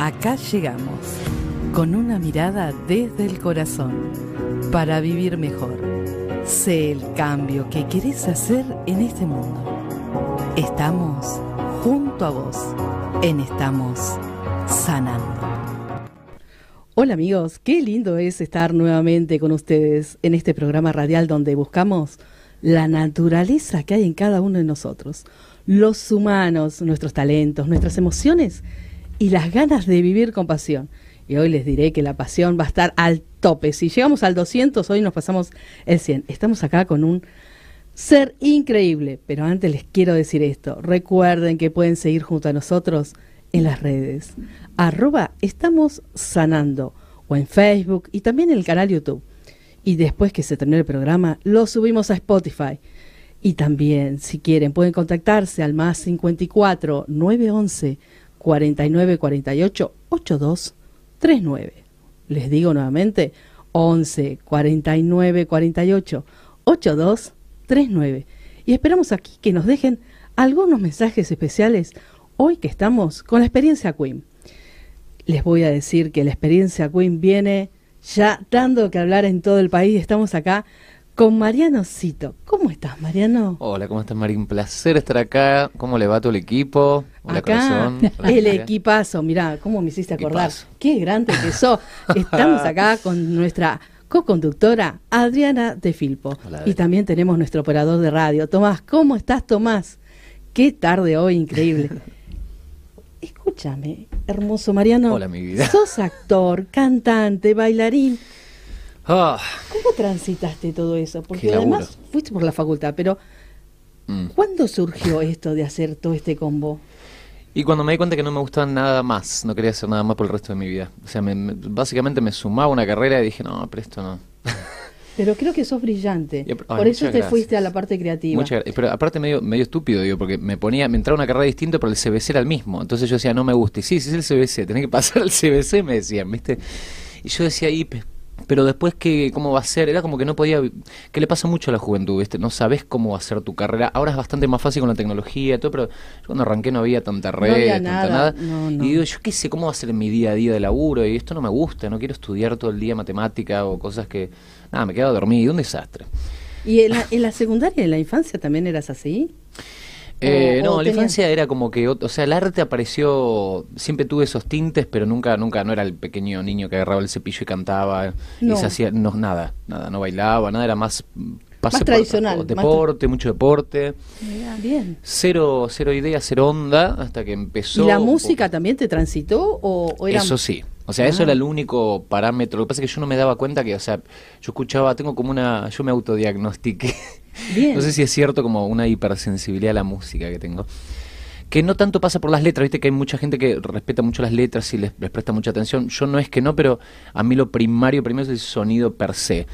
Acá llegamos, con una mirada desde el corazón, para vivir mejor. Sé el cambio que querés hacer en este mundo. Estamos junto a vos en Estamos Sanando. Hola amigos, qué lindo es estar nuevamente con ustedes en este programa radial donde buscamos la naturaleza que hay en cada uno de nosotros, los humanos, nuestros talentos, nuestras emociones y las ganas de vivir con pasión. Y hoy les diré que la pasión va a estar al tope. Si llegamos al 200, hoy nos pasamos el 100. Estamos acá con un ser increíble. Pero antes les quiero decir esto. Recuerden que pueden seguir junto a nosotros en las redes. Arroba estamos sanando. O en Facebook y también en el canal YouTube. Y después que se termine el programa, lo subimos a Spotify. Y también, si quieren, pueden contactarse al más 54 911 49 48 82 39. Les digo nuevamente, 11 49 48 82 39. Y esperamos aquí que nos dejen algunos mensajes especiales hoy que estamos con la experiencia Queen. Les voy a decir que la experiencia Queen viene ya dando que hablar en todo el país. Estamos acá con Mariano Cito. ¿Cómo estás, Mariano? Hola, ¿cómo estás, Marín? Un placer estar acá. ¿Cómo le va todo el equipo? Hola, acá, el equipazo. Mirá, ¿cómo me hiciste acordar? Qué grande que sos. Estamos acá con nuestra co-conductora Adriana de Filpo. y también tenemos nuestro operador de radio, Tomás. ¿Cómo estás, Tomás? Qué tarde hoy, increíble. Escúchame, hermoso Mariano. Hola, mi vida. Sos actor, cantante, bailarín. Ah. ¿Cómo transitaste todo eso? Porque además fuiste por la facultad, pero mm. ¿cuándo surgió esto de hacer todo este combo? Y cuando me di cuenta que no me gustaba nada más, no quería hacer nada más por el resto de mi vida. O sea, básicamente me sumaba una carrera y dije, no, pero esto no. Pero creo que sos brillante. Por eso te fuiste a la parte creativa. pero aparte medio, medio estúpido, digo, porque me ponía, me entraba una carrera distinta, pero el CBC era el mismo. Entonces yo decía, no me gusta. Y sí, sí es el CBC, tenés que pasar al CBC, me decían, ¿viste? Y yo decía, ahí, pero después que cómo va a ser, era como que no podía, que le pasa mucho a la juventud, ¿viste? no sabes cómo va a ser tu carrera. Ahora es bastante más fácil con la tecnología y todo, pero yo cuando arranqué no había tanta red, tanta nada. Y digo, yo qué sé cómo va a ser mi día a día de laburo y esto no me gusta, no quiero estudiar todo el día matemática o cosas que, nada, me quedo dormido, un desastre. ¿Y en la, en la secundaria, en la infancia también eras así? Eh, no, la infancia era como que, o sea, el arte apareció, siempre tuve esos tintes, pero nunca, nunca, no era el pequeño niño que agarraba el cepillo y cantaba, y se hacía, no, nada, nada, no bailaba, nada, era más más tradicional. deporte, mucho deporte. bien. Cero, cero idea, cero onda, hasta que empezó. ¿Y la música también te transitó? O, era... Eso sí. O sea, eso era el único parámetro. Lo que pasa es que yo no me daba cuenta que, o sea, yo escuchaba, tengo como una. Yo me autodiagnostiqué. No sé si es cierto, como una hipersensibilidad a la música que tengo que no tanto pasa por las letras, viste que hay mucha gente que respeta mucho las letras y les, les, presta mucha atención. Yo no es que no, pero a mí lo primario primero es el sonido per se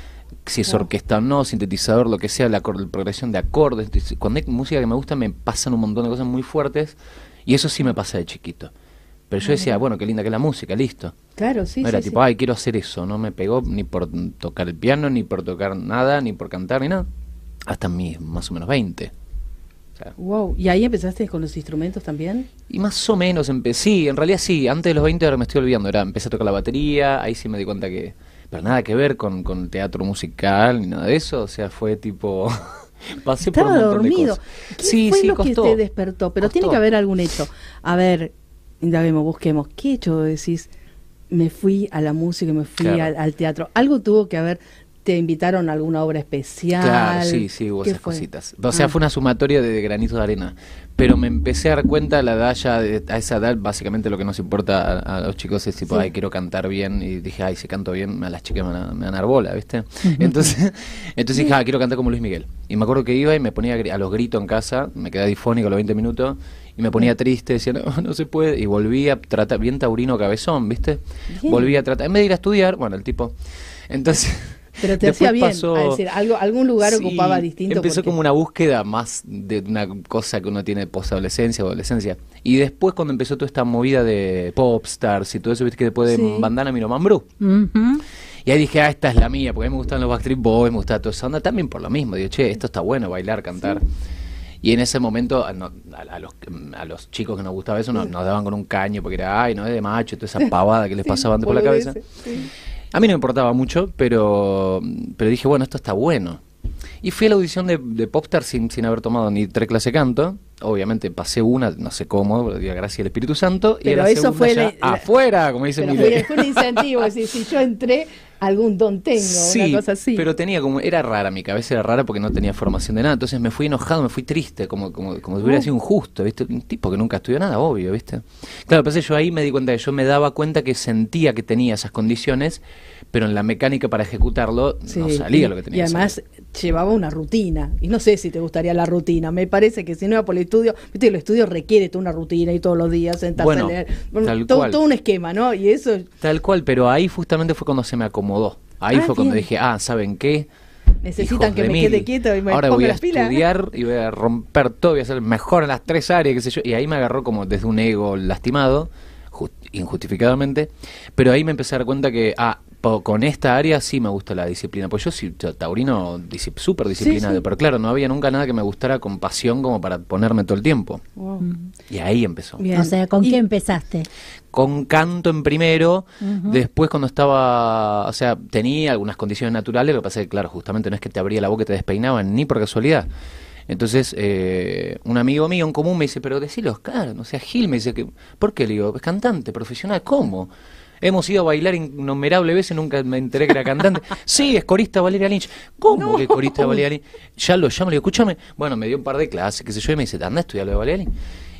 si es orquesta o no, sintetizador, lo que sea, la, progresión de acordes. Cuando hay música que me gusta me pasan un montón de cosas muy fuertes y eso sí me pasa de chiquito. Pero yo decía, bueno, qué linda que es la música, listo. Claro, sí. No era tipo, ay, quiero hacer eso. No me pegó ni por tocar el piano, ni por tocar nada, ni por cantar, ni nada. Hasta mis más o menos 20. wow, ¿y ahí empezaste con los instrumentos también? Y más o menos empecé, sí, en realidad sí, antes de los 20 ahora me estoy olvidando, era, empecé a tocar la batería, ahí sí me di cuenta que pero nada que ver con, con teatro musical ni nada de eso, o sea, fue tipo... Pasé Estaba por un dormido. ¿Qué sí, fue lo que te despertó? Pero tiene que haber algún hecho. A ver, indaguemos, busquemos. ¿Qué hecho decís? Me fui a la música, me fui al, teatro. Algo tuvo que haber te invitaron a alguna obra especial. Claro, sí, sí, hubo esas cositas. O sea, ah. fue una sumatoria de granitos de arena. Pero me empecé a dar cuenta a la edad ya, a esa edad, básicamente lo que nos importa a, los chicos es tipo, ay, quiero cantar bien. Y dije, ay, si canto bien, a las chicas me van a, me dar bola, ¿viste? Entonces, entonces dije, ah, quiero cantar como Luis Miguel. Y me acuerdo que iba y me ponía a los gritos en casa, me quedaba difónico a los 20 minutos y me ponía triste, decía, no, no se puede, y volví a tratar, bien taurino cabezón, ¿viste? Volví a tratar, en vez de ir a estudiar, bueno, el tipo, entonces... Pero te hacía bien, decir, algo, algún lugar ocupaba distinto. Empezó como una búsqueda más de una cosa que uno tiene posadolescencia o adolescencia. Y después cuando empezó toda esta movida de popstars y todo eso, viste que después de Bandana Miro Mambrú. Y ahí dije, ah, esta es la mía, porque a mí me gustan los Backstreet Boys, me gusta toda esa onda, también por lo mismo. Digo, che, esto está bueno, bailar, cantar. Y en ese momento a, los, a los chicos que nos gustaba eso nos, daban con un caño porque era, ay, no es de macho, toda esa pavada que les pasaban por la cabeza. A mí no me importaba mucho, pero, pero dije, bueno, esto está bueno. Y fui a la audición de, de Popstar sin, sin haber tomado ni tres clases de canto. Obviamente pasé una, no sé cómo, gracias al Espíritu Santo. Pero y eso fue afuera, como dice fue, fue un incentivo. si, si yo entré, algún don tengo, una cosa así. Pero tenía como, era rara, mi cabeza era rara porque no tenía formación de nada. Entonces me fui enojado, me fui triste, como, como, como si hubiera oh. sido un justo, ¿viste? Un tipo que nunca estudió nada, obvio, ¿viste? Claro, pero yo ahí me di cuenta que yo me daba cuenta que sentía que tenía esas condiciones, pero en la mecánica para ejecutarlo no salía lo que tenía. Y además llevaba una rutina. Y no sé si te gustaría la rutina. Me parece que si no era por el estudio, viste, el estudio requiere toda una rutina y todos los días sentarse a leer. todo, todo, un esquema, ¿no? Y eso. Tal cual, pero ahí justamente fue cuando se me acomodó. Ahí ah, fue cuando dije, ah, ¿saben qué? Necesitan que me quede quieto y me Ahora voy a estudiar y voy a romper todo, voy a ser mejor en las tres áreas, qué sé yo. Y ahí me agarró como desde un ego lastimado, injustificadamente. Pero ahí me empecé a dar cuenta que, ah, con esta área sí me gusta la disciplina. Pues yo soy taurino súper disciplinado, pero claro, no había nunca nada que me gustara con pasión como para ponerme todo el tiempo. Y ahí empezó. O sea, ¿con qué empezaste? Con canto en primero, después cuando estaba, o sea, tenía algunas condiciones naturales, lo que pasa es que, claro, justamente no es que te abría la boca y te despeinaban, ni por casualidad. Entonces, eh, un amigo mío en común me dice, pero decilo Oscar, no sea Gil, me dice, que ¿por qué? Le digo, es cantante, profesional, ¿cómo? Hemos ido a bailar innumerables veces, nunca me enteré que era cantante. sí, es corista Valeria Lynch. ¿Cómo que corista Valeria Lynch? Ya lo llamo, le digo, escúchame. Bueno, me dio un par de clases, qué sé yo, y me dice, anda a estudiar lo de Valeria Lynch.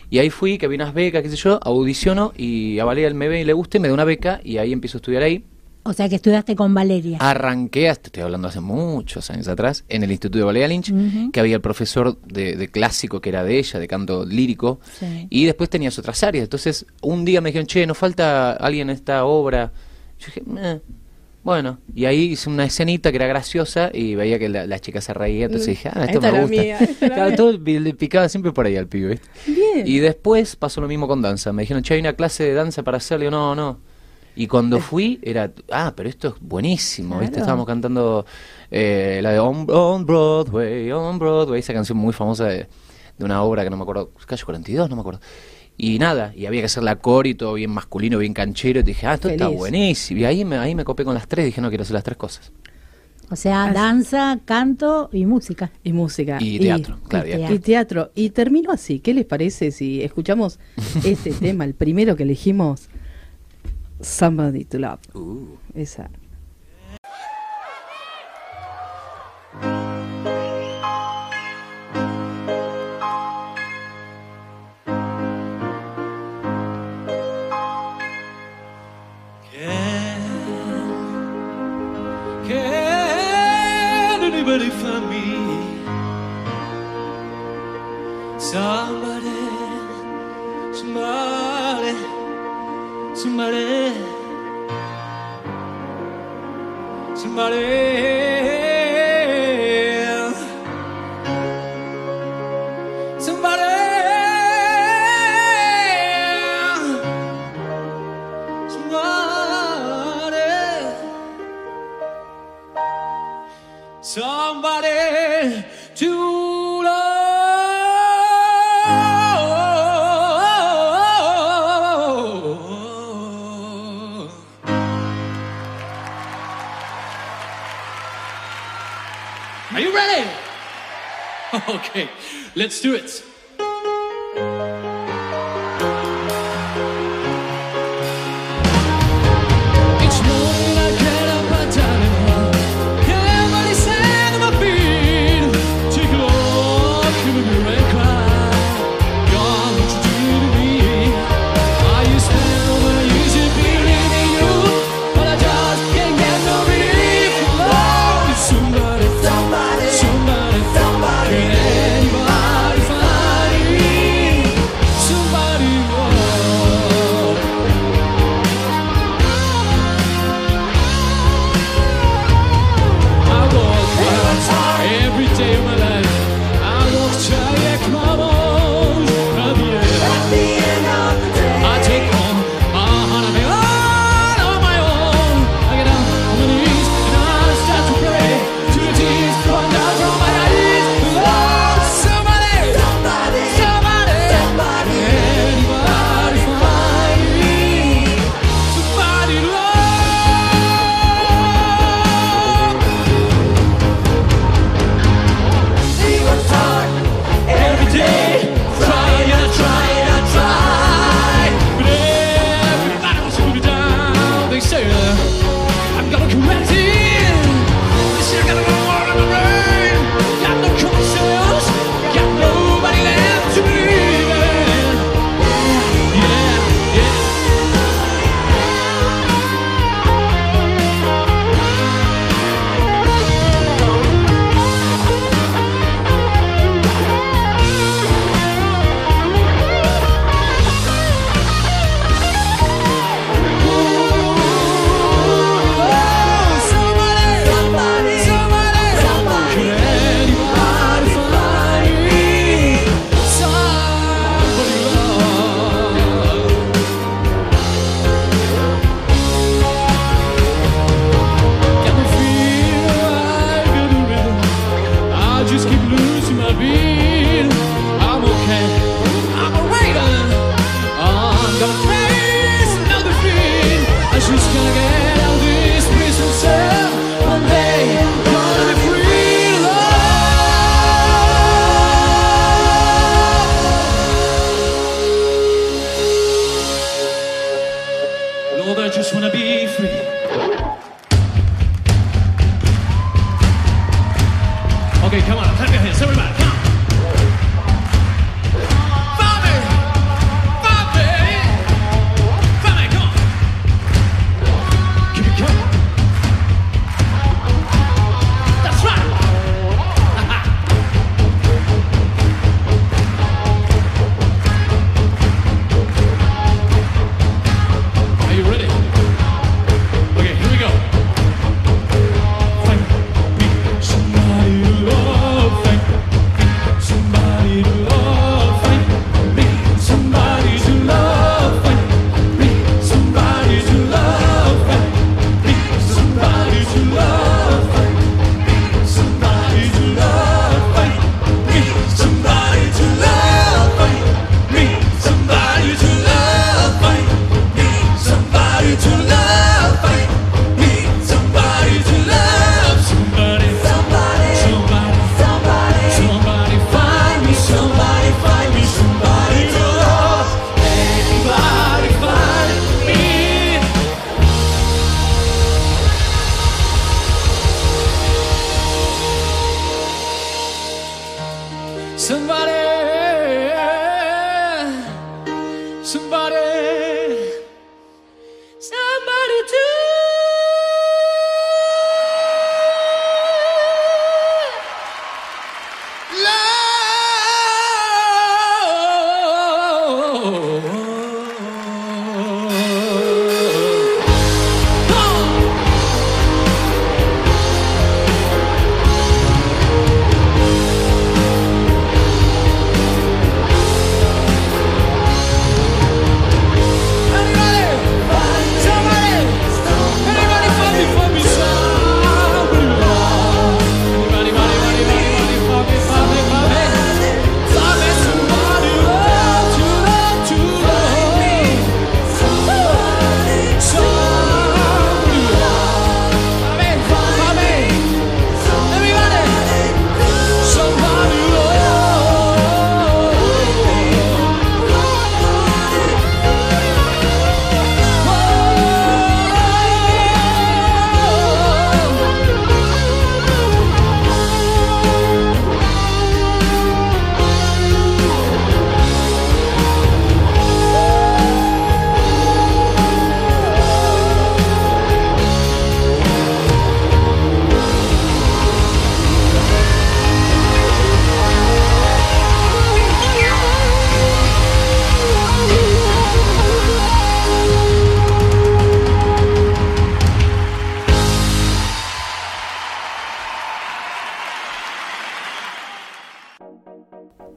Y ahí fui, que vi unas becas, qué sé yo, audiciono y a Valeria me ve y le guste, me da una beca y ahí empiezo a estudiar ahí. O sea que estudiaste con Valeria. Arranqué, hasta estoy hablando hace muchos años atrás, en el Instituto de Valeria Lynch, que había el profesor de, clásico que era de ella, de canto lírico, y después tenías otras áreas. Entonces, un día me dijeron, che, nos falta alguien en esta obra. Yo dije, eh, bueno, y ahí hice una escenita que era graciosa y veía que la, chica se reía, entonces dije, ah, esto me gusta. todo le picaba siempre por ahí al pibe, Bien. Y después pasó lo mismo con danza. Me dijeron, che, hay una clase de danza para hacerle. no, no y cuando fui, era, ah, pero esto es buenísimo, ¿viste? Estábamos cantando eh, la de on, Broadway, on Broadway, esa canción muy famosa de, una obra que no me acuerdo, Calle 42, no me acuerdo. Y nada, y había que hacer la core y todo bien masculino, bien canchero. Y dije, ah, esto está buenísimo. Y ahí me, ahí me copé con las tres, dije, no, quiero hacer las tres cosas. O sea, danza, canto y música. Y música. Y teatro, claro. Y teatro. Y termino así. ¿Qué les parece si escuchamos este tema, el primero que elegimos? somebody to love. Ooh. me? somebody, somebody, somebody. somebody Are you ready? Okay, let's do it.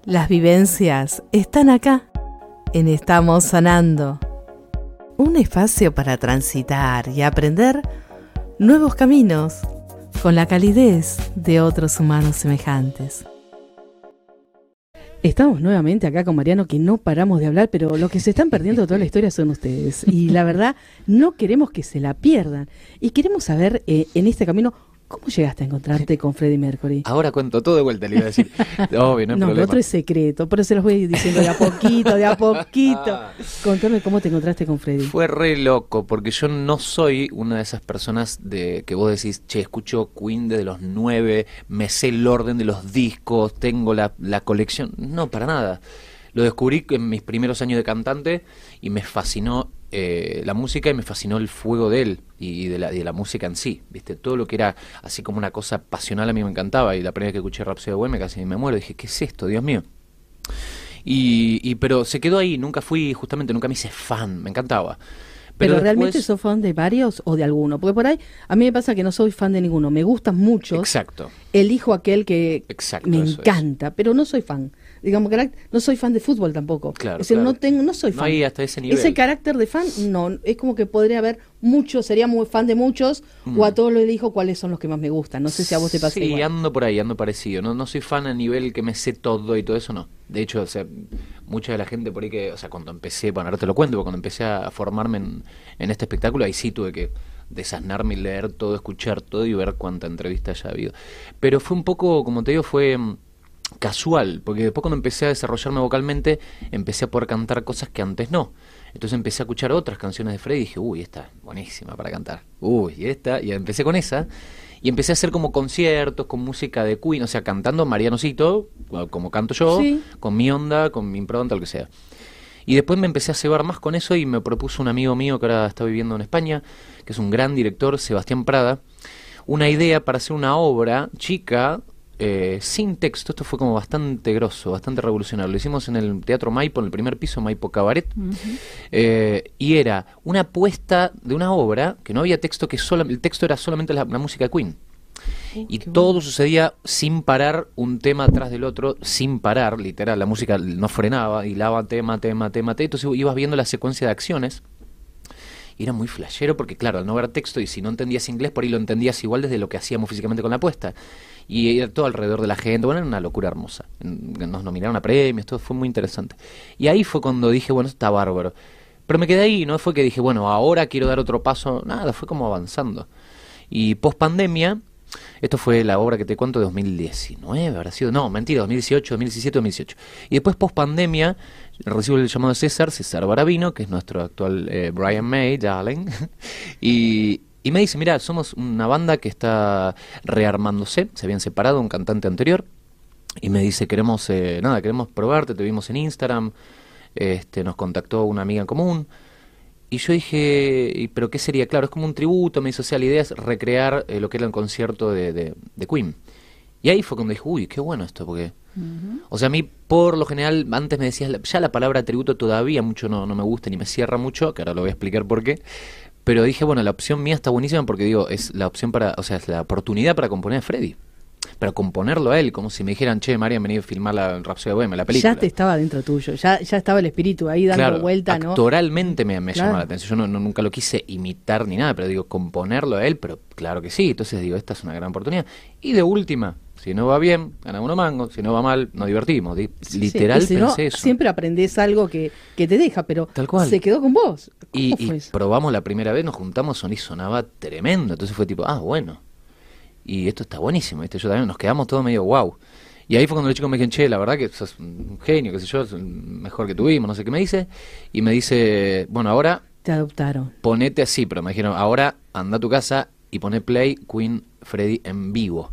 Las vivencias están acá, en Estamos Sanando. Un espacio para transitar y aprender nuevos caminos con la calidez de otros humanos semejantes. Estamos nuevamente acá con Mariano, que no paramos de hablar, pero los que se están perdiendo toda la historia son ustedes. Y la verdad, no queremos que se la pierdan. Y queremos saber eh, en este camino ¿Cómo llegaste a encontrarte con Freddie Mercury? Ahora cuento todo de vuelta, le iba a decir. Obvio, no, no lo otro es secreto, pero se los voy diciendo de a poquito, de a poquito. Ah. Contame cómo te encontraste con Freddie. Fue re loco, porque yo no soy una de esas personas de que vos decís, che, escucho Queen desde los nueve, me sé el orden de los discos, tengo la, la colección. No, para nada. Lo descubrí en mis primeros años de cantante y me fascinó eh, la música y me fascinó el fuego de él y de la, de la música en sí, ¿viste? Todo lo que era así como una cosa pasional a mí me encantaba y la primera vez que escuché Rhapsody de me casi me muero, dije, ¿qué es esto, Dios mío? Y, y, pero se quedó ahí, nunca fui, justamente nunca me hice fan, me encantaba. Pero, realmente sos fan de varios o de alguno, porque por ahí a mí me pasa que no soy fan de ninguno, me gustan muchos. Exacto. Elijo aquel que me encanta, pero no soy fan digamos, no soy fan de fútbol tampoco. Claro, es decir, no tengo, no soy fan. hasta ese nivel. Ese carácter de fan, no, es como que podría haber muchos, sería muy fan de muchos, o a mm. todos lo elijo cuáles son los que más me gustan. No sé si a vos te pasa Sí, ando por ahí, ando parecido. No, no soy fan a nivel que me sé todo y todo eso, no. De hecho, o sea, mucha de la gente por ahí que, o sea, cuando empecé, bueno, ahora te lo cuento, cuando empecé a formarme en, en este espectáculo, ahí sí tuve que desasnarme y leer todo, escuchar todo y ver cuánta entrevista haya habido. Pero fue un poco, como te digo, fue casual, porque después cuando empecé a desarrollarme vocalmente, empecé a poder cantar cosas que antes no. Entonces empecé a escuchar otras canciones de Freddy y dije, uy, esta es buenísima para cantar. Uy, y esta, y empecé con esa. Y empecé a hacer como conciertos con música de Queen, o sea, cantando Marianocito, como canto yo, con mi onda, con mi impronta, lo que sea. Y después me empecé a cebar más con eso y me propuso un amigo mío que ahora está viviendo en España, que es un gran director, Sebastián Prada, una idea para hacer una obra chica eh, sin texto, esto fue como bastante grosso, bastante revolucionario. Lo hicimos en el Teatro Maipo, en el primer piso, Maipo Cabaret, eh, y era una apuesta de una obra que no había texto, que solo, el texto era solamente la, música de Queen. Oh, y todo sucedía sin parar, un tema atrás del otro, sin parar, literal, la música no frenaba, hilaba tema, tema, tema, tema, entonces ibas viendo la secuencia de acciones y era muy flashero porque, claro, al no ver texto y si no entendías inglés, por ahí lo entendías igual desde lo que hacíamos físicamente con la apuesta. Y todo alrededor de la gente. Bueno, era una locura hermosa. Nos nominaron a premios, todo fue muy interesante. Y ahí fue cuando dije, bueno, está bárbaro. Pero me quedé ahí, no fue que dije, bueno, ahora quiero dar otro paso. Nada, fue como avanzando. Y post pandemia, esto fue la obra que te cuento de 2019, habrá sido, no, mentira, 2018, 2017, 2018. Y después post pandemia recibo el llamado de César, César Barabino, que es nuestro actual eh, Brian May, darling, y, y me dice, mira, somos una banda que está rearmándose, se habían separado un cantante anterior, y me dice, queremos, eh, nada, queremos probarte, te vimos en Instagram, este, nos contactó una amiga en común, y yo dije, ¿pero qué sería? Claro, es como un tributo, me hizo, o sea, la idea es recrear eh, lo que era el concierto de, de, de Queen. Y ahí fue cuando dije, uy, qué bueno esto, porque o sea, a mí por lo general, antes me decías, ya la palabra tributo todavía mucho no, no me gusta ni me cierra mucho, que ahora lo voy a explicar por qué. Pero dije, bueno, la opción mía está buenísima porque digo, es la opción para, o sea, es la oportunidad para componer a Freddy. Para componerlo a él, como si me dijeran, che, María, vení a filmar la Rhapsody Bohemia, la película. Ya te estaba dentro tuyo, ya, ya estaba el espíritu ahí dando vuelta, ¿no? Actoralmente me, me llamó la atención. Yo no, nunca lo quise imitar ni nada, pero digo, componerlo a él, pero claro que sí. Entonces digo, esta es una gran oportunidad. Y de última, si no va bien, ganamos unos mangos. Si no va mal, nos divertimos. Literal pensé eso. Siempre aprendes algo que, te deja, pero se quedó con vos. Y, probamos la primera vez, nos juntamos, y sonaba tremendo. Entonces fue tipo, ah, bueno. Y esto está buenísimo. Yo también nos quedamos todos medio wow. Y ahí fue cuando los chicos me dijeron, che, la verdad que sos un genio, qué sé yo, el mejor que tuvimos, no sé qué me dice. Y me dice, bueno, ahora... Te adoptaron. Ponete así, pero me dijeron, ahora anda a tu casa y pone play Queen Freddy en vivo.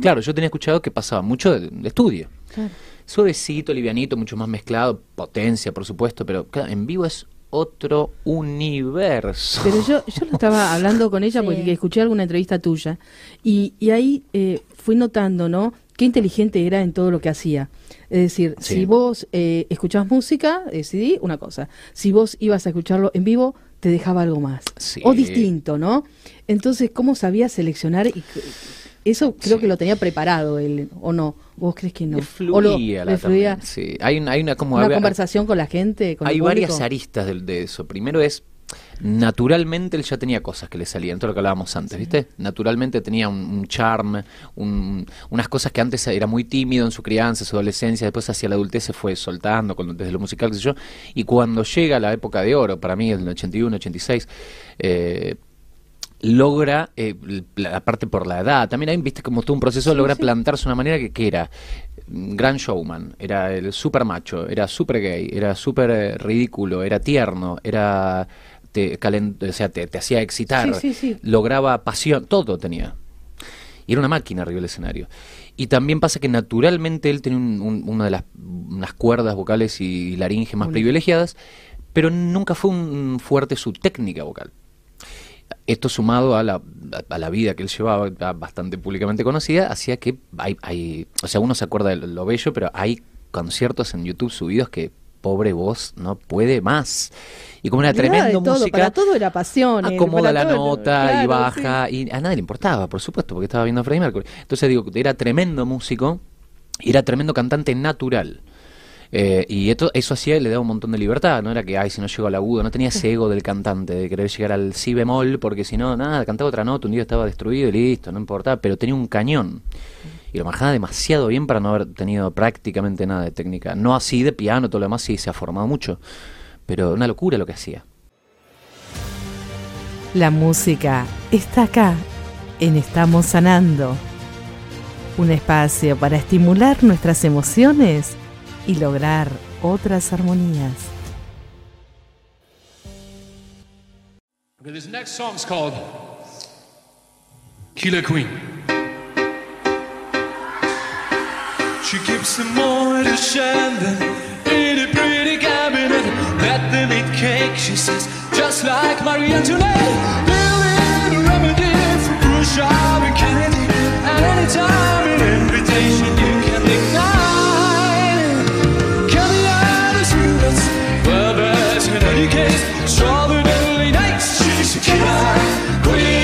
Claro, yo tenía escuchado que pasaba mucho de, estudio. Suavecito, livianito, mucho más mezclado, potencia, por supuesto, pero en vivo es otro universo. Pero yo, yo lo estaba hablando con ella porque escuché alguna entrevista tuya y, y ahí eh, fui notando, ¿no? Qué inteligente era en todo lo que hacía. Es decir, si vos eh, escuchabas música, decidí una cosa. Si vos ibas a escucharlo en vivo, te dejaba algo más. O distinto, ¿no? Entonces, ¿cómo sabía seleccionar? Y, eso creo que lo tenía preparado él, ¿o no? ¿Vos crees que no? fluía, la fluía? Sí, hay una, hay una, como una conversación con la gente. hay varias aristas de, de, eso. Primero es naturalmente él ya tenía cosas que le salían, todo lo que hablábamos antes, ¿viste? Naturalmente tenía un, charm, unas cosas que antes era muy tímido en su crianza, su adolescencia, después hacia la adultez se fue soltando con, desde lo musical, qué sé yo, y cuando llega la época de oro, para mí el 81, 86, eh, logra, eh, aparte por la edad, también hay, viste, como todo un proceso, logra plantarse de una manera que, que era gran showman, era el super macho, era super gay, era super ridículo, era tierno, era te, o sea, te, hacía excitar, lograba pasión, todo tenía. Y era una máquina arriba del escenario. Y también pasa que naturalmente él tenía una de las unas cuerdas vocales y laringe más privilegiadas, pero nunca fue un fuerte su técnica vocal. Esto sumado a la, a la vida que él llevaba, bastante públicamente conocida, hacía que hay, hay, o sea, uno se acuerda de lo bello, pero hay conciertos en YouTube subidos que pobre voz no puede más. Y como una tremenda música. Para todo era pasión. Acomoda la nota y baja. Y a nadie le importaba, por supuesto, porque estaba viendo a Freddie Mercury. Entonces digo, era tremendo músico y era tremendo cantante natural. Eh, y esto, eso hacía le daba un montón de libertad, no era que, ay, si no llego al agudo, no tenía ese ego del cantante, de querer llegar al si bemol, porque si no, nada, cantaba otra nota, un día estaba destruido y listo, no importaba, pero tenía un cañón y lo manejaba demasiado bien para no haber tenido prácticamente nada de técnica. No así de piano, todo lo demás sí se ha formado mucho, pero una locura lo que hacía. La música está acá, en Estamos Sanando. Un espacio para estimular nuestras emociones y lograr otras armonías. Okay, this next song's called Killer Queen. She keeps the mortar shelving in a pretty cabinet. Let them eat cake, she says, just like Marie Antoinette. Doing a remedy for and Kennedy. And anytime an invitation you can in any case. Strawberry nights, she's a killer queen.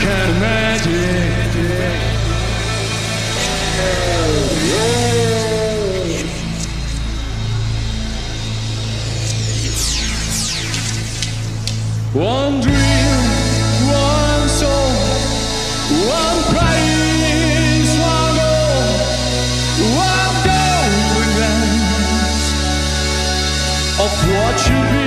I can't imagine. One dream, one soul, one prize, one goal, one golden glance of what you be.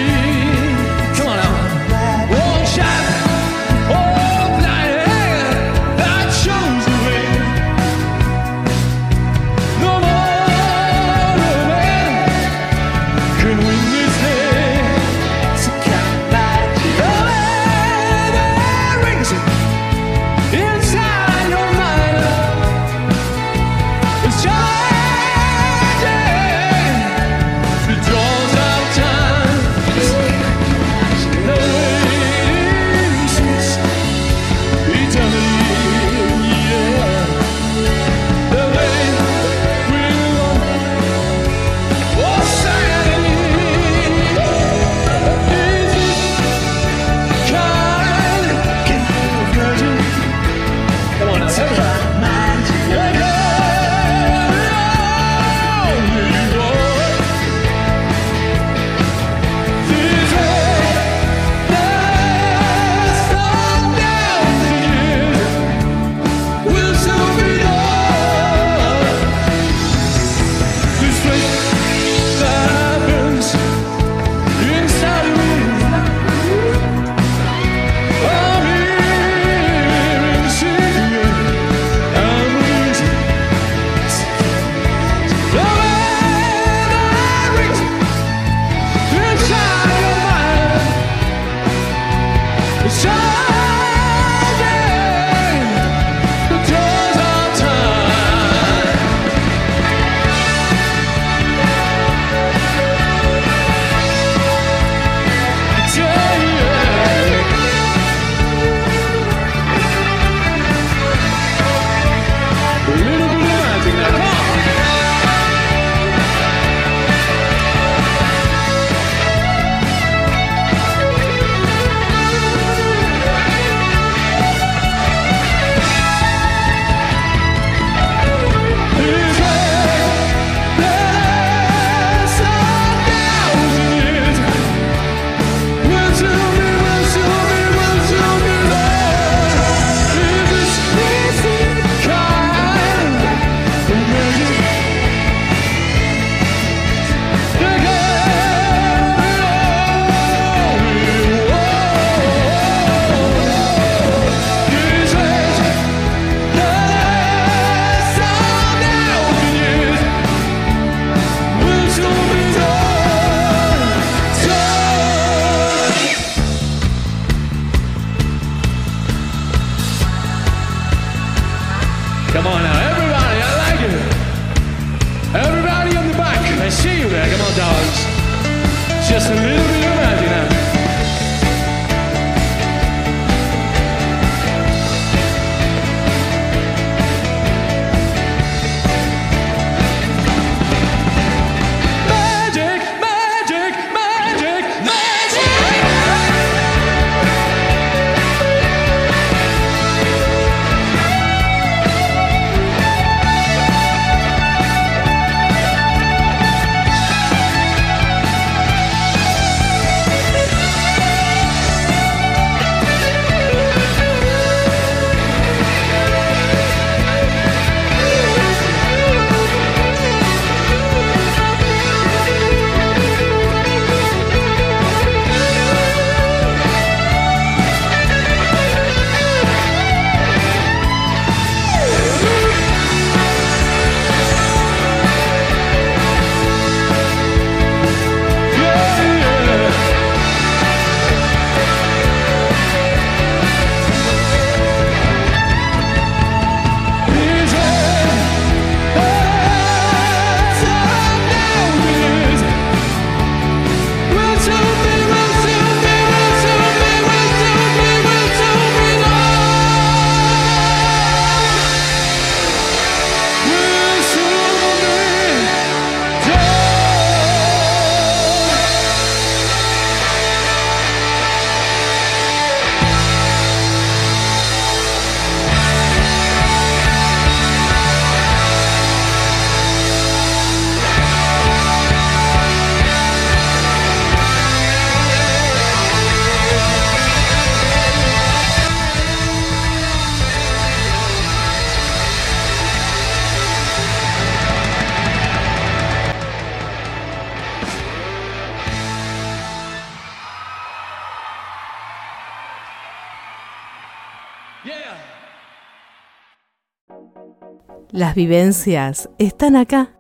Las vivencias están acá,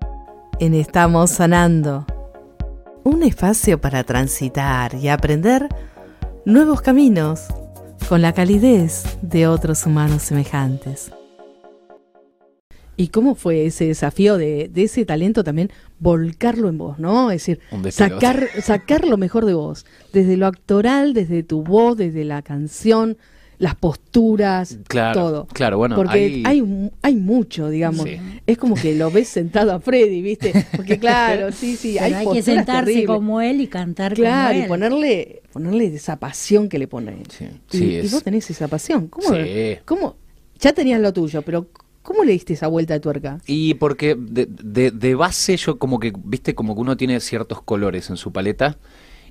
en Estamos Sanando. Un espacio para transitar y aprender nuevos caminos con la calidez de otros humanos semejantes. ¿Y cómo fue ese desafío de, de ese talento también volcarlo en vos, ¿no? Es decir, sacar, sacar lo mejor de vos, desde lo actoral, desde tu voz, desde la canción, las posturas, Claro, todo. claro, bueno, Porque hay- hay, hay mucho, digamos. Sí. Es como que lo ves sentado a Freddy, ¿viste? Porque claro, sí, sí, Pero hay, que posturas sentarse terribles. como él y cantar Claro, como y él. ponerle, ponerle esa pasión que le pone. Sí, y, sí, y es- vos tenés esa pasión. ¿Cómo, Sí. cómo- ya tenías lo tuyo, pero ¿cómo le diste esa vuelta de tuerca? Y porque de, de, de base yo como que, viste, como que uno tiene ciertos colores en su paleta.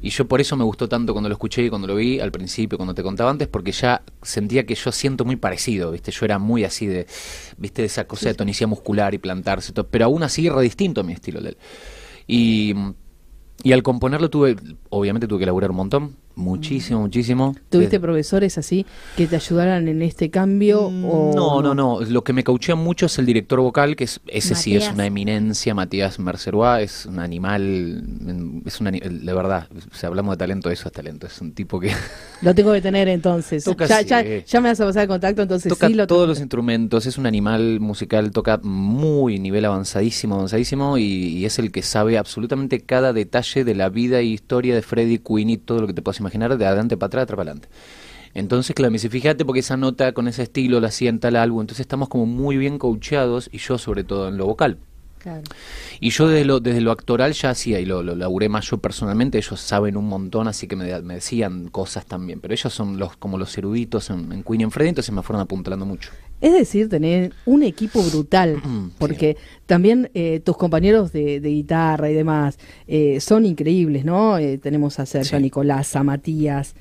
Y yo por eso me gustó tanto cuando lo escuché y cuando lo vi al principio, cuando te contaba antes, porque ya sentía que yo siento muy parecido, viste, yo era muy así de, viste, de esa cosa de tonicidad muscular y plantarse, todo, pero aún así re distinto a mi estilo de él. Y, y al componerlo tuve, obviamente tuve que laburar un montón, muchísimo, muchísimo. ¿Tuviste Desde- profesores así que te ayudaran en este cambio? o no, no, no. Lo que me cauchea mucho es el director vocal, que es, ese sí es una eminencia, Matías Mercerois, es un animal, es un de verdad, si hablamos de talento, eso es talento, es un tipo que Lo tengo que tener entonces. Toca ya, sí. ya, ya me vas a pasar el contacto, entonces toca sí lo todos tengo los instrumentos, es un animal musical, toca muy nivel avanzadísimo, avanzadísimo, y, y es el que sabe absolutamente cada detalle de la vida e historia de Freddie Queen y todo lo que te puedas imaginar, de adelante para atrás, atrás para adelante. Entonces, claro, me dice, fíjate porque esa nota con ese estilo la en tal álbum, entonces estamos como muy bien coacheados, y yo sobre todo en lo vocal. Claro. Y yo desde lo, desde lo actoral ya hacía, y lo, lo laburé más yo personalmente, ellos saben un montón, así que me, me decían cosas también, pero ellos son los como los eruditos en, en Queen y en Freddy, entonces me fueron apuntalando mucho. Es decir, tener un equipo brutal, porque también eh, tus compañeros de, de guitarra y demás eh, son increíbles, ¿no? Eh, tenemos a Sergio, Sí. a Nicolás, a Matías.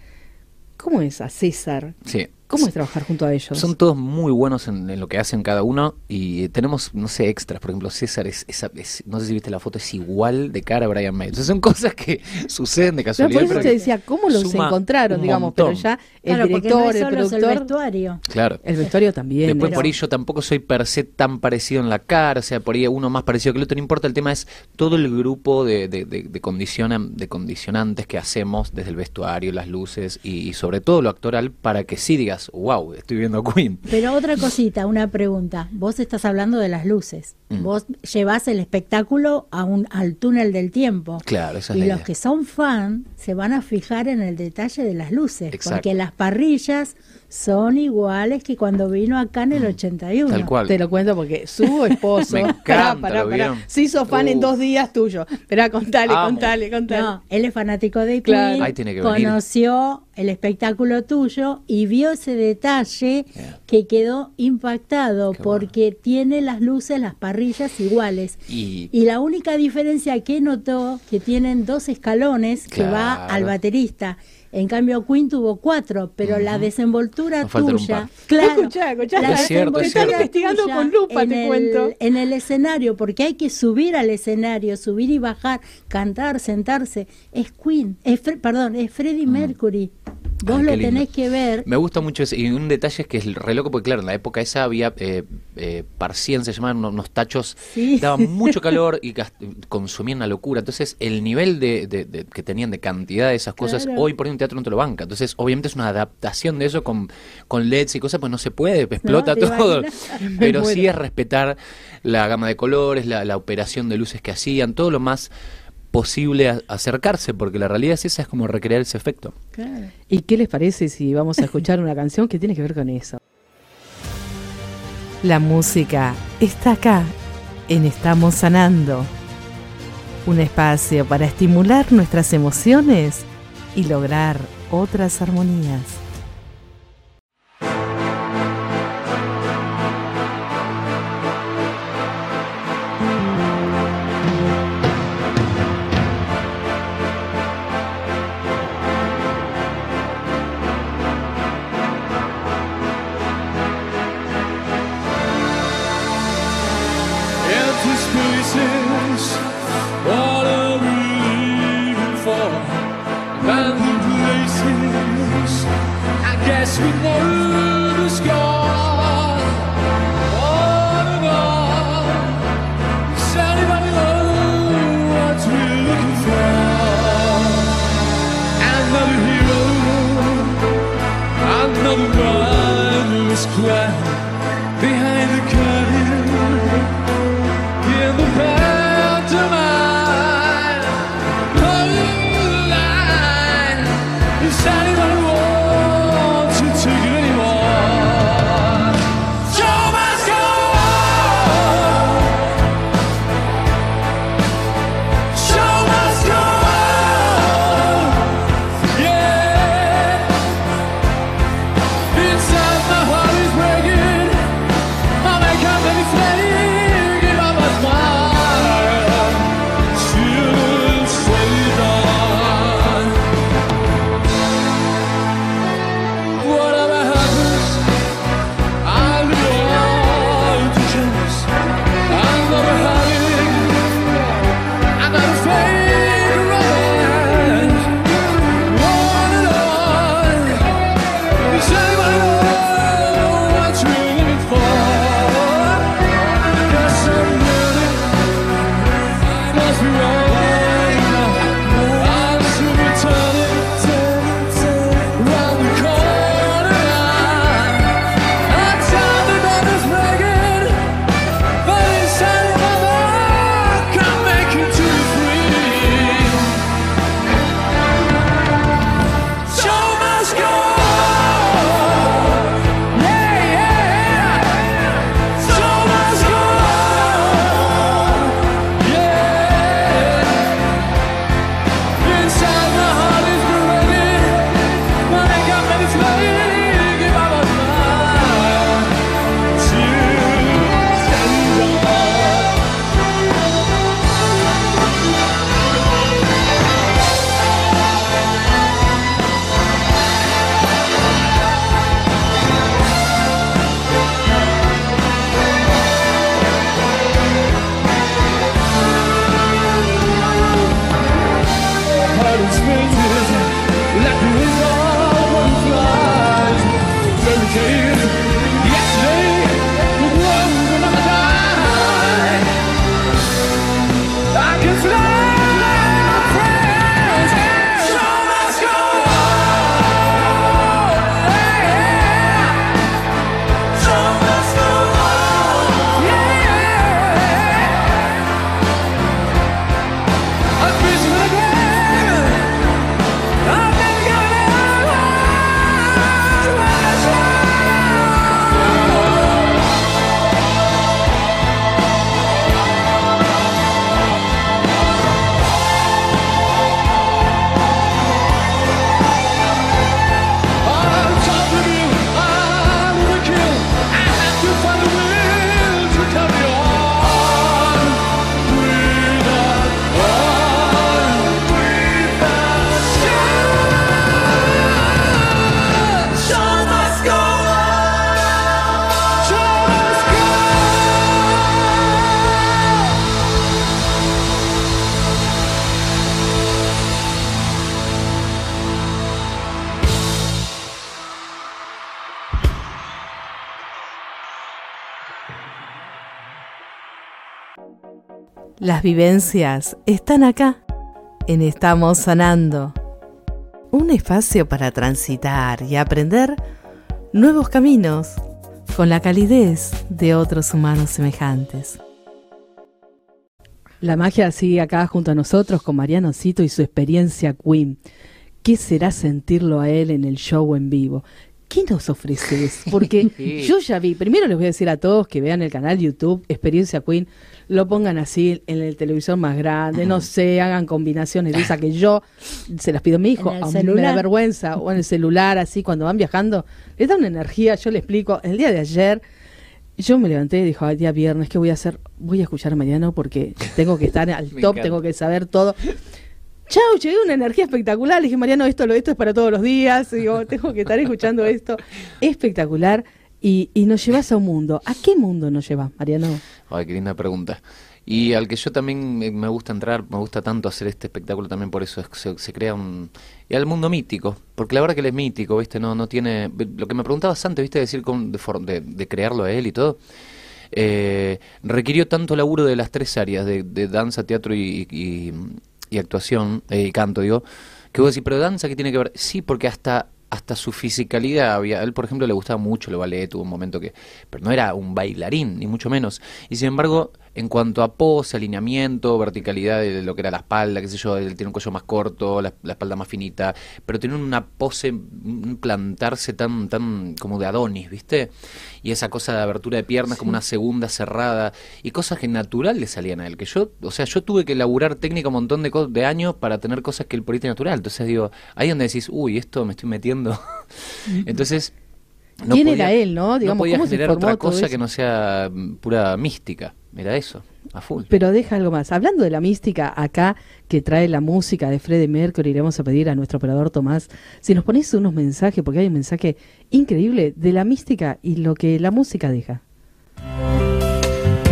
¿Cómo es a César? Sí. ¿Cómo es trabajar junto a ellos? Son todos muy buenos en, en lo que hacen cada uno y tenemos, no sé, extras. Por ejemplo, César es, es- es- no sé si viste la foto, es igual de cara a Brian May. Entonces son cosas que suceden de casualidad. por eso pero te decía, ¿cómo los encontraron, digamos? Pero ya el Claro, director, no el solo el productor, vestuario. Claro. el vestuario también. Después pero- por ahí yo tampoco soy per se tan parecido en la cara, o sea, por ahí uno más parecido que el otro, no importa, el tema es todo el grupo de, de, de, de condicionan- de condicionantes que hacemos desde el vestuario, las luces y, y sobre todo lo actoral para que sí digas, wow, estoy viendo a Queen. Pero otra cosita, una pregunta. Vos estás hablando de las luces. Mm. Vos llevás el espectáculo a un, al túnel del tiempo. Claro, esa es y la los idea. que son fan se van a fijar en el detalle de las luces. Exacto. Porque las parrillas son iguales que cuando vino acá en el 81. Mm. Tal cual. Te lo cuento porque su esposo. Me Pará, encanta, pará, ¿lo pará. vieron? Se hizo fan en dos días tuyo. Esperá, contale, Amo. contale, contale. No, él es fanático de Claro. Queen, Ahí tiene que venir. conoció el espectáculo tuyo y vio ese detalle Yeah. que quedó impactado Qué porque tiene las luces, las parrillas iguales. Y, Y la única diferencia que notó que tienen dos escalones que va al baterista. En cambio, Queen tuvo cuatro, pero la desenvoltura Nos tuya. Claro, Escuchá, escuchá. la Es cierto, es desenvoltura cierto. investigando con lupa, te el- cuento. En el escenario, porque hay que subir al escenario, subir y bajar, cantar, sentarse. Es Queen, es perdón, es Freddie Mercury. Vos Ay, lo tenés que ver. Me gusta mucho ese. Y un detalle es que es el re loco, porque claro, en la época esa había eh, eh, Parcien, se llamaban unos, unos tachos, Sí. daban mucho calor y consumían una locura. Entonces, el nivel de, de- de- que tenían de cantidad de esas cosas, Claro. hoy por hoy un teatro no te lo banca. Entonces, obviamente es una adaptación de eso con, con LEDs y cosas, pues no se puede, explota todo. Pero sí es respetar la gama de colores, la, la operación de luces que hacían, todo lo más posible acercarse, porque la realidad es esa, es como recrear ese efecto. Claro. ¿Y qué les parece si vamos a escuchar una canción que tiene que ver con eso? La música está acá, en Estamos Sanando. Un espacio para estimular nuestras emociones y lograr otras armonías. 如 Las vivencias están acá, en Estamos Sanando. Un espacio para transitar y aprender nuevos caminos con la calidez de otros humanos semejantes. La magia sigue acá junto a nosotros con Mariano Cito y su experiencia Queen. ¿Qué será sentirlo a él en el show en vivo? ¿Qué nos ofreces? Porque Sí. yo ya vi, primero les voy a decir a todos que vean el canal YouTube Experiencia Queen, lo pongan así en el televisor más grande, no sé, hagan combinaciones de esa que yo se las pido a mi hijo, a mí me da vergüenza, o en el celular, así cuando van viajando, les da una energía, yo le explico, el día de ayer yo me levanté y dijo, el día viernes, ¿qué voy a hacer? Voy a escuchar a Mariano porque tengo que estar al top, tengo que saber todo. Chau, llegué una energía espectacular. Le dije, Mariano, esto, lo, esto es para todos los días. Digo, tengo que estar escuchando esto. Espectacular. Y, y nos llevas a un mundo. ¿A qué mundo nos llevas, Mariano? Ay, qué linda pregunta. Y al que yo también me, gusta entrar, me gusta tanto hacer este espectáculo también por eso es que se, se crea un y al mundo mítico, porque la verdad que él es mítico, ¿viste? No no tiene lo que me preguntabas antes, ¿viste? Decir con, de, de, de crearlo a él y todo. eh, requirió tanto laburo de las tres áreas, de, de danza, teatro y, y- y actuación, eh, y canto, digo, Que vos decís, pero danza, ¿qué tiene que ver? Sí, porque hasta hasta su fisicalidad había él por ejemplo le gustaba mucho el ballet tuvo un momento que pero no era un bailarín ni mucho menos y sin embargo en cuanto a pose, alineamiento, verticalidad de lo que era la espalda, qué sé yo, él tiene un cuello más corto, la, espalda más finita, pero tiene una pose, un plantarse tan, tan como de Adonis, ¿viste? Y esa cosa de abertura de piernas como una segunda cerrada, y cosas que natural le salían a él, que yo, o sea, yo tuve que elaborar técnica un montón de, de años para tener cosas que él por ahí natural, entonces digo, ahí donde decís, uy, esto me estoy metiendo. entonces... No ¿Quién era él, no? Digamos, no podía generar otra cosa que no sea pura mística. Era eso, a full. Pero deja algo más. Hablando de la mística, acá que trae la música de Freddie Mercury, le vamos a pedir a nuestro operador Tomás si nos pones unos mensajes, porque hay un mensaje increíble de la mística y lo que la música deja.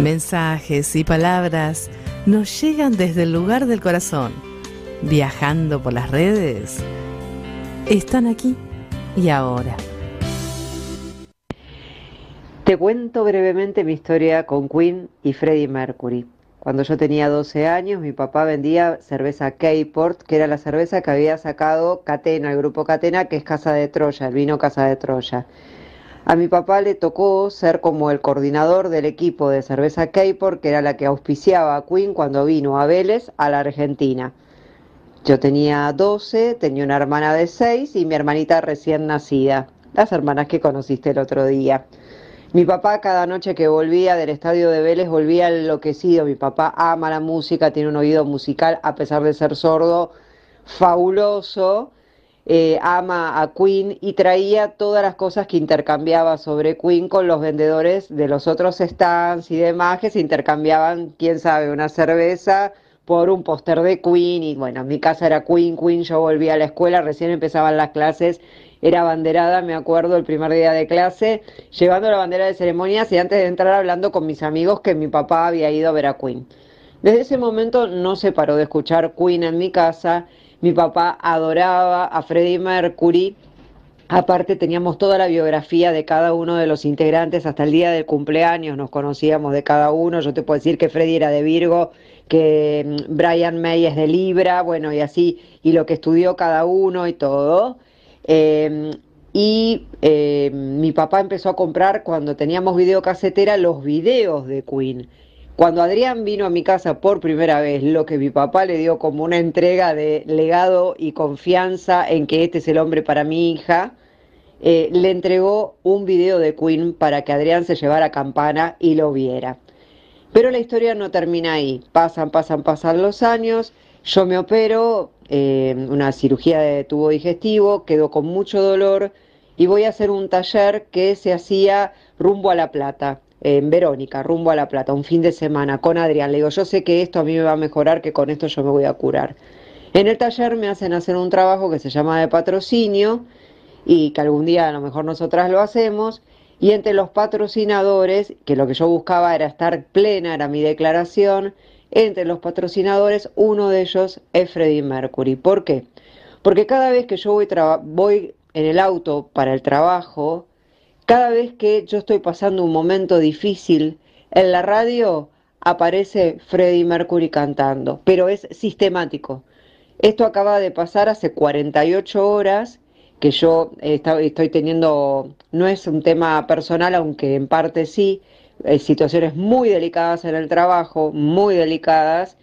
Mensajes y palabras nos llegan desde el lugar del corazón, viajando por las redes. Están aquí y ahora. Te cuento brevemente mi historia con Queen y Freddie Mercury. Cuando yo tenía 12 años, mi papá vendía cerveza Keyport, que era la cerveza que había sacado Catena, el grupo Catena, que es Casa de Troya, el vino Casa de Troya. A mi papá le tocó ser como el coordinador del equipo de cerveza Keyport, que era la que auspiciaba a Queen cuando vino a Vélez, a la Argentina. Yo tenía 12, tenía una hermana de 6 y mi hermanita recién nacida, las hermanas que conociste el otro día. Mi papá cada noche que volvía del estadio de Vélez volvía enloquecido. Mi papá ama la música, tiene un oído musical a pesar de ser sordo, fabuloso. Eh, ama a Queen y traía todas las cosas que intercambiaba sobre Queen con los vendedores de los otros stands y demás se intercambiaban, quién sabe, una cerveza por un póster de Queen y bueno, mi casa era Queen, Queen, yo volvía a la escuela, recién empezaban las clases era banderada, me acuerdo, el primer día de clase, llevando la bandera de ceremonias y antes de entrar hablando con mis amigos que mi papá había ido a ver a Queen. Desde ese momento no se paró de escuchar Queen en mi casa, mi papá adoraba a Freddie Mercury, Aparte teníamos toda la biografía de cada uno de los integrantes hasta el día del cumpleaños, nos conocíamos de cada uno. Yo te puedo decir que Freddie era de Virgo, que mm, Brian May es de Libra, bueno, y así, y lo que estudió cada uno y todo. Em, y em, mi papá empezó a comprar cuando teníamos videocasetera los videos de Queen. Cuando Adrián vino a mi casa por primera vez, lo que mi papá le dio como una entrega de legado y confianza en que este es el hombre para mi hija, eh, le entregó un video de Queen para que Adrián se llevara campana y lo viera. Pero la historia no termina ahí. Pasan, pasan, pasan los años. Yo me opero, eh, una cirugía de tubo digestivo, quedó con mucho dolor y voy a hacer un taller que se hacía rumbo a La Plata, en Verónica, rumbo a La Plata, un fin de semana con Adrián. Le digo, yo sé que esto a mí me va a mejorar, que con esto yo me voy a curar. En el taller me hacen hacer un trabajo que se llama de patrocinio y que algún día a lo mejor nosotras lo hacemos. Y entre los patrocinadores, que lo que yo buscaba era estar plena, era mi declaración, entre los patrocinadores, uno de ellos es Freddie Mercury. ¿Por qué? Porque cada vez que yo voy, voy en el auto para el trabajo, cada vez que yo estoy pasando un momento difícil en la radio, aparece Freddie Mercury cantando, pero es sistemático. Esto acaba de pasar hace 48 horas que yo estoy teniendo, no es un tema personal, aunque en parte sí, eh, situaciones muy delicadas en el trabajo, muy delicadas,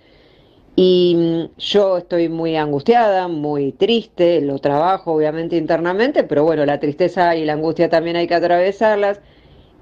y mm, yo estoy muy angustiada, muy triste, lo trabajo obviamente internamente, pero bueno, la tristeza y la angustia también hay que atravesarlas.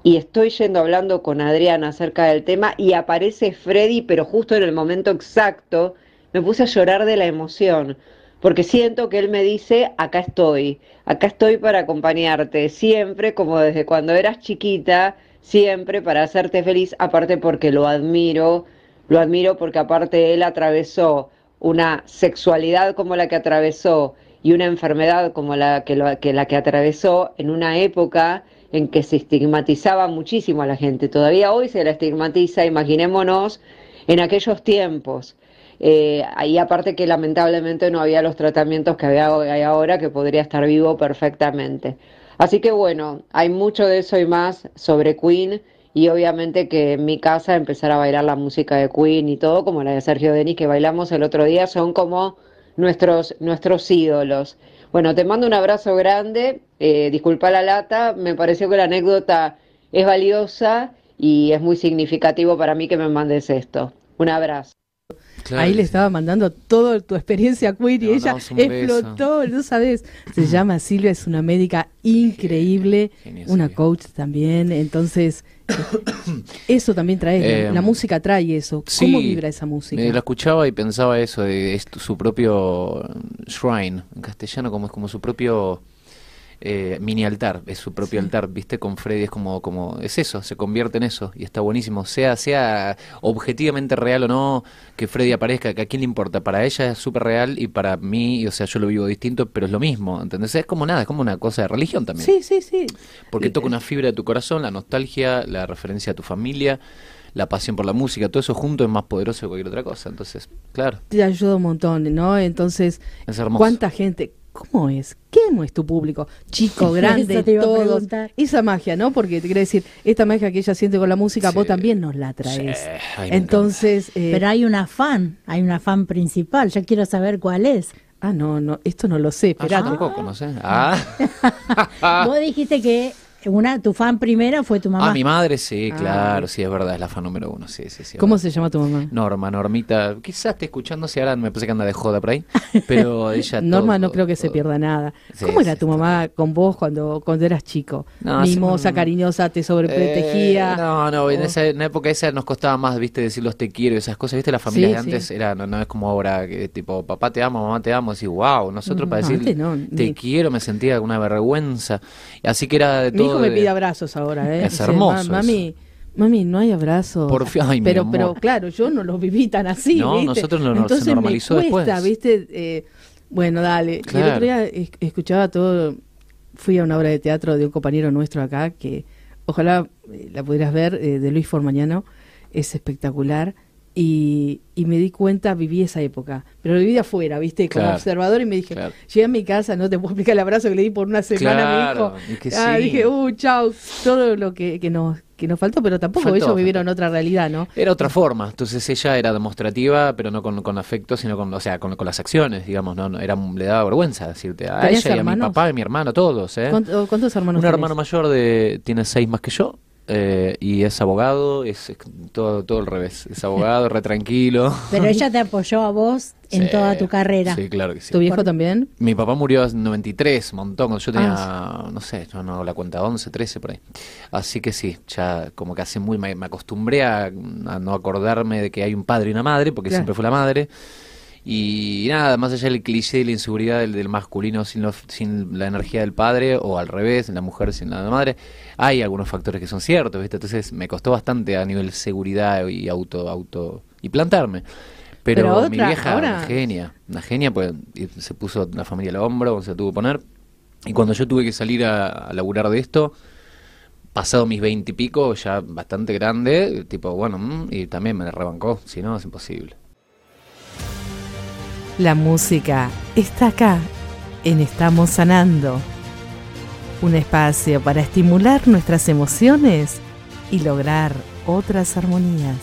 Y estoy yendo hablando con Adriana acerca del tema y aparece Freddy, pero justo en el momento exacto me puse a llorar de la emoción, porque siento que él me dice, acá estoy, acá estoy para acompañarte, siempre como desde cuando eras chiquita, siempre para hacerte feliz, aparte porque lo admiro, lo admiro porque aparte él atravesó una sexualidad como la que atravesó y una enfermedad como la que, la que atravesó en una época en que se estigmatizaba muchísimo a la gente. Todavía hoy se la estigmatiza, imaginémonos en aquellos tiempos. Eh, ahí aparte que lamentablemente no había los tratamientos que había, ahora, que podría estar vivo perfectamente. Así que bueno, hay mucho de eso y más sobre Queen y obviamente que en mi casa empezar a bailar la música de Queen y todo, como la de Sergio Denis que bailamos el otro día, son como nuestros, nuestros ídolos. Bueno, te mando un abrazo grande, eh, disculpa la lata, me pareció que la anécdota es valiosa y es muy significativo para mí que me mandes esto. Un abrazo. Claro, Ahí le estaba mandando toda tu experiencia queer y ella explotó, no sabes. Se llama Silvia, es una médica increíble, una coach también. Entonces, eso también trae, la em, música trae eso. ¿Cómo vibra esa música? Me la escuchaba y pensaba eso, de, su propio shrine, en castellano, como es como su propio eh, mini altar, es su propio altar, viste, con Freddy es como, como, es eso, se convierte en eso y está buenísimo, sea, sea objetivamente real o no que Freddy aparezca, que a quién le importa, para ella es súper real y para mí, o sea, yo lo vivo distinto, pero es lo mismo, ¿entendés? Es como nada, es como una cosa de religión también. Sí, sí, sí. Porque toca una fibra de tu corazón, la nostalgia, la referencia a tu familia la pasión por la música, todo eso junto es más poderoso que cualquier otra cosa. Entonces, claro. Te ayuda un montón, ¿no? Entonces, ¿cuánta gente, ¿Cómo es? ¿Cómo es tu público? Chico, grande, todos. Esa magia, ¿no? Porque te quiere decir, esta magia que ella siente con la música, vos también nos la traes. Entonces. Eh, Pero hay una fan, hay una fan principal. Yo quiero saber cuál es. Ah, no, no, esto no lo sé. Ah, tampoco, no sé. Ah. vos dijiste que una, tu fan primera fue tu mamá. Ah, mi madre, sí, ah. claro, sí, es verdad, es la fan número uno, sí, sí, sí. ¿Cómo se llama tu mamá? Norma, Normita, quizás esté escuchando, si ahora me parece que anda de joda por ahí, pero ella... Norma no creo que se pierda nada. ¿Cómo era tu mamá con vos cuando, cuando eras chico? Mimosa, cariñosa, te sobreprotegía. Eh, no, no, en esa época esa nos costaba más, viste, decir los te quiero y esas cosas, viste, la familia de antes era, no, es como ahora, que tipo, papá te amo, mamá te amo, así, wow, nosotros para decir te quiero me sentía una vergüenza, así que era de todo... Mi hijo me pide abrazos ahora, ¿eh? Es hermoso. mami, mami, no hay abrazos. Por pero, pero claro, yo no los viví tan así. No, nosotros no nos se normalizó me cuesta, ¿viste? Eh, bueno, dale. el otro día escuchaba todo. Fui a una obra de teatro de un compañero nuestro acá que ojalá eh, la pudieras ver, eh, de Luis Formañano. Es espectacular. Y, y, me di cuenta, viví esa época, pero lo viví de afuera, ¿viste? Como observador y me dije, llegué a mi casa, no te puedo explicar el abrazo que le di por una semana a mi hijo. ah, Dije, uh, chao, todo lo que, que, nos, que nos faltó, pero tampoco ellos vivieron otra realidad, ¿no? Era otra forma, entonces ella era demostrativa, pero no con, con afecto, sino con, o sea, con, con las acciones, digamos, no, era, le daba vergüenza decirte a ella y a mi papá y a mi hermano, todos, ¿eh? ¿Cuántos, hermanos Un hermano mayor de, tiene seis más que yo, eh, y es abogado, es, todo, todo al revés, es abogado, re tranquilo. Pero ella te apoyó a vos en toda tu carrera. Sí, claro que sí. ¿Tu viejo también? Mi papá murió en 93, un montón, yo tenía, ah, no sé, no, no, la cuenta 11, 13 por ahí. Así que sí, ya como que hace muy, me, acostumbré a, no acordarme de que hay un padre y una madre, porque siempre fue la madre. Y nada, más allá del cliché de la inseguridad del, masculino sin, sin la energía del padre, o al revés, la mujer sin la madre, hay algunos factores que son ciertos, ¿viste? Entonces me costó bastante a nivel seguridad y auto, auto, y plantarme. Pero, mi vieja, una genia, una genia, pues se puso la familia al hombro, se tuvo que poner. Y cuando yo tuve que salir a, a laburar de esto, pasado mis veintipico, ya bastante grande, tipo, bueno, mm, y también me rebancó, si no, es imposible. La música está acá, en Estamos Sanando. Un espacio para estimular nuestras emociones y lograr otras armonías.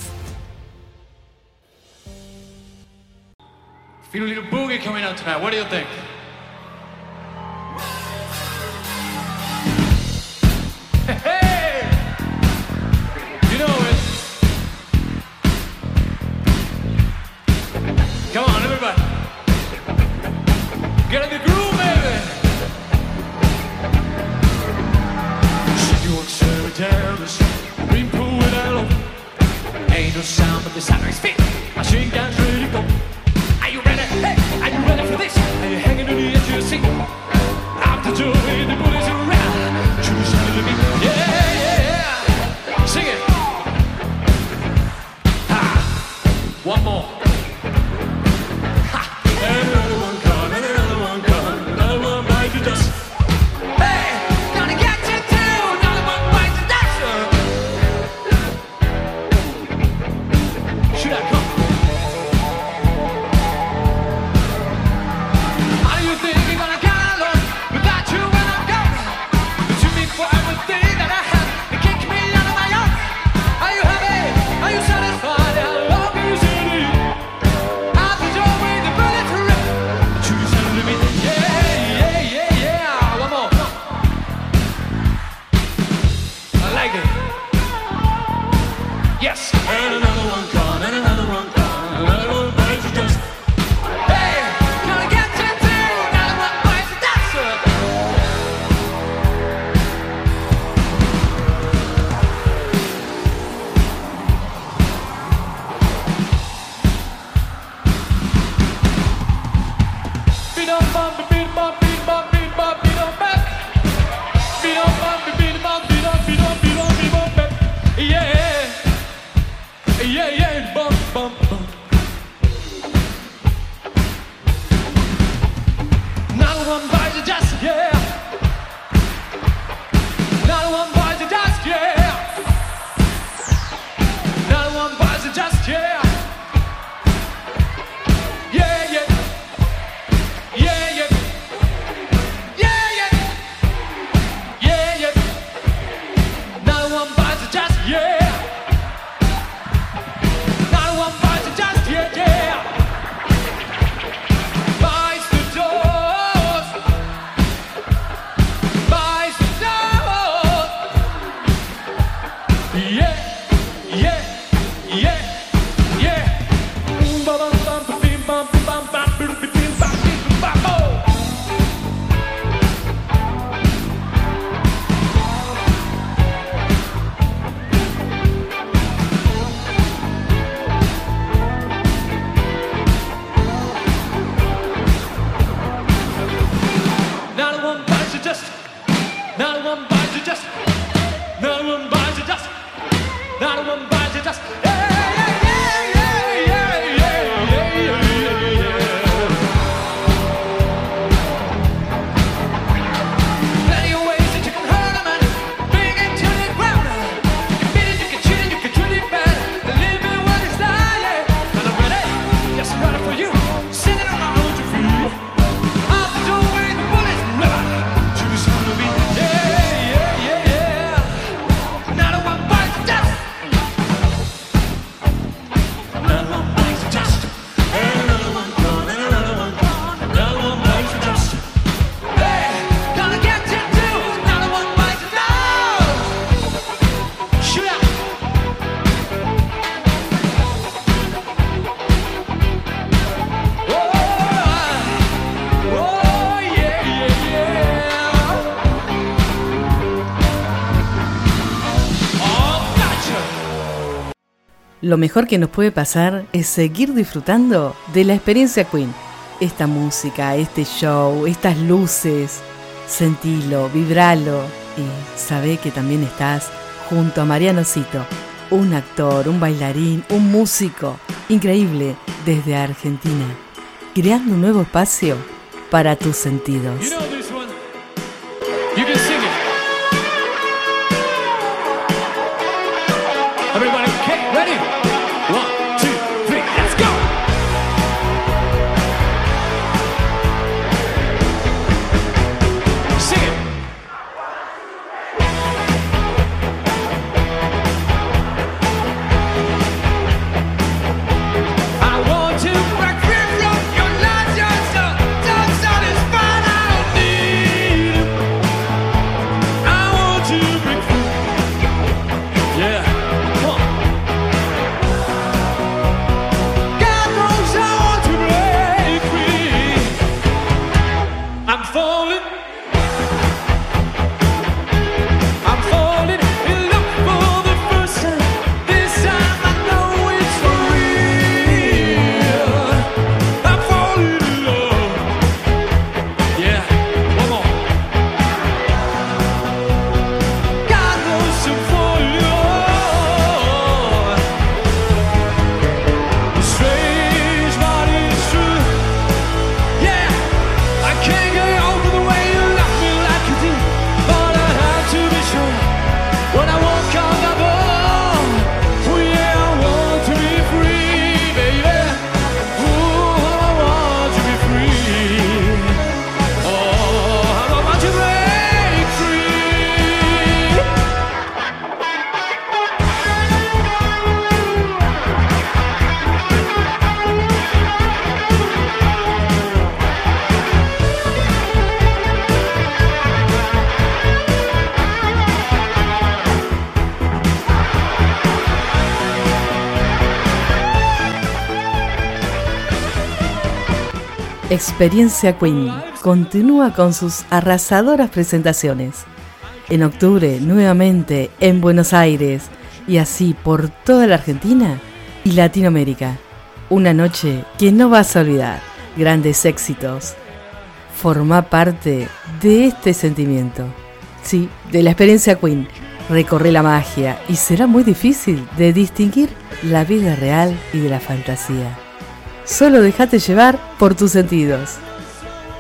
Boogie coming out tonight. Get in the groove, baby. She works every time, green pool love. Ain't no sound but the sound of his feet. Lo mejor que nos puede pasar es seguir disfrutando de la experiencia Queen. Esta música, este show, estas luces, sentilo, vibralo y sabe que también estás junto a Mariano Cito, un actor, un bailarín, un músico increíble desde Argentina, creando un nuevo espacio para tus sentidos. Experiencia Queen continúa con sus arrasadoras presentaciones. En octubre, nuevamente en Buenos Aires y así por toda la Argentina y Latinoamérica. Una noche que no vas a olvidar. Grandes éxitos. Forma parte de este sentimiento. Sí, de la experiencia Queen. Recorre la magia y será muy difícil de distinguir la vida real y de la fantasía. Solo déjate llevar por tus sentidos.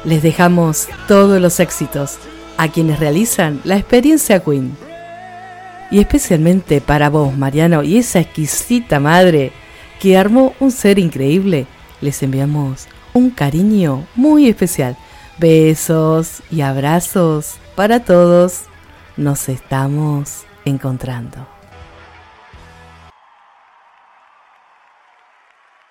Les dejamos todos los éxitos a quienes realizan la experiencia Queen. Y especialmente para vos, Mariano, y esa exquisita madre que armó un ser increíble, les enviamos un cariño muy especial. Besos y abrazos para todos. Nos estamos encontrando.